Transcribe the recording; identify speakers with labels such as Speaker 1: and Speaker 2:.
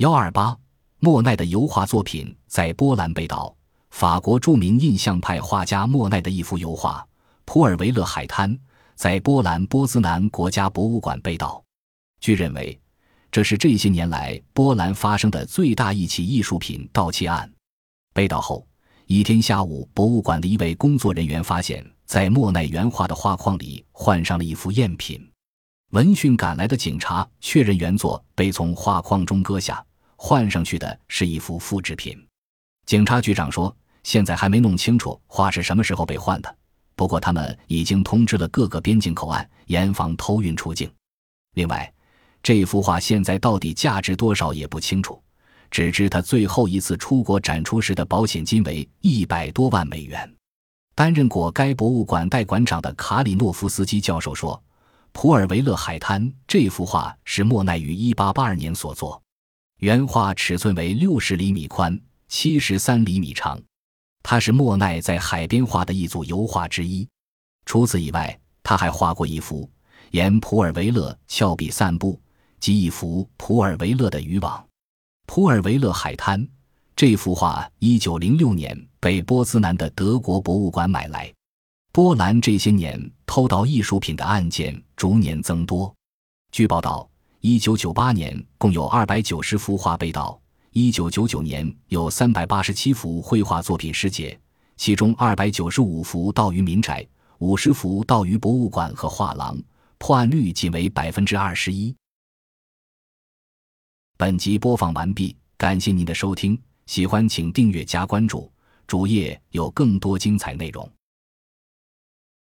Speaker 1: 幺二八，莫奈的油画作品在波兰被盗。法国著名印象派画家莫奈的一幅油画《普尔维勒海滩》在波兰波兹南国家博物馆被盗。据认为，这是这些年来波兰发生的最大一起艺术品盗窃案。被盗后一天下午，博物馆的一位工作人员发现，在莫奈原画的画框里换上了一幅赝品。闻讯赶来的警察确认，原作被从画框中割下，换上去的是一幅复制品。警察局长说：“现在还没弄清楚画是什么时候被换的，不过他们已经通知了各个边境口岸，严防偷运出境。另外，这幅画现在到底价值多少也不清楚，只知他最后一次出国展出时的保险金为一百多万美元。”担任过该博物馆代馆长的卡里诺夫斯基教授说。普尔维勒海滩这幅画是莫奈于1882年所作，原画尺寸为60厘米宽、73厘米长。它是莫奈在海边画的一组油画之一。除此以外，他还画过一幅沿普尔维勒峭壁散步及一幅普尔维勒的渔网。普尔维勒海滩这幅画，1906年被波兹南的德国博物馆买来。波兰这些年偷盗艺术品的案件逐年增多。据报道，1998年共有290幅画被盗；1999年有387幅绘画作品失窃，其中295幅盗于民宅，50幅盗于博物馆和画廊，破案率仅为百分之二十一。本集播放完毕，感谢您的收听，喜欢请订阅加关注，主页有更多精彩内容。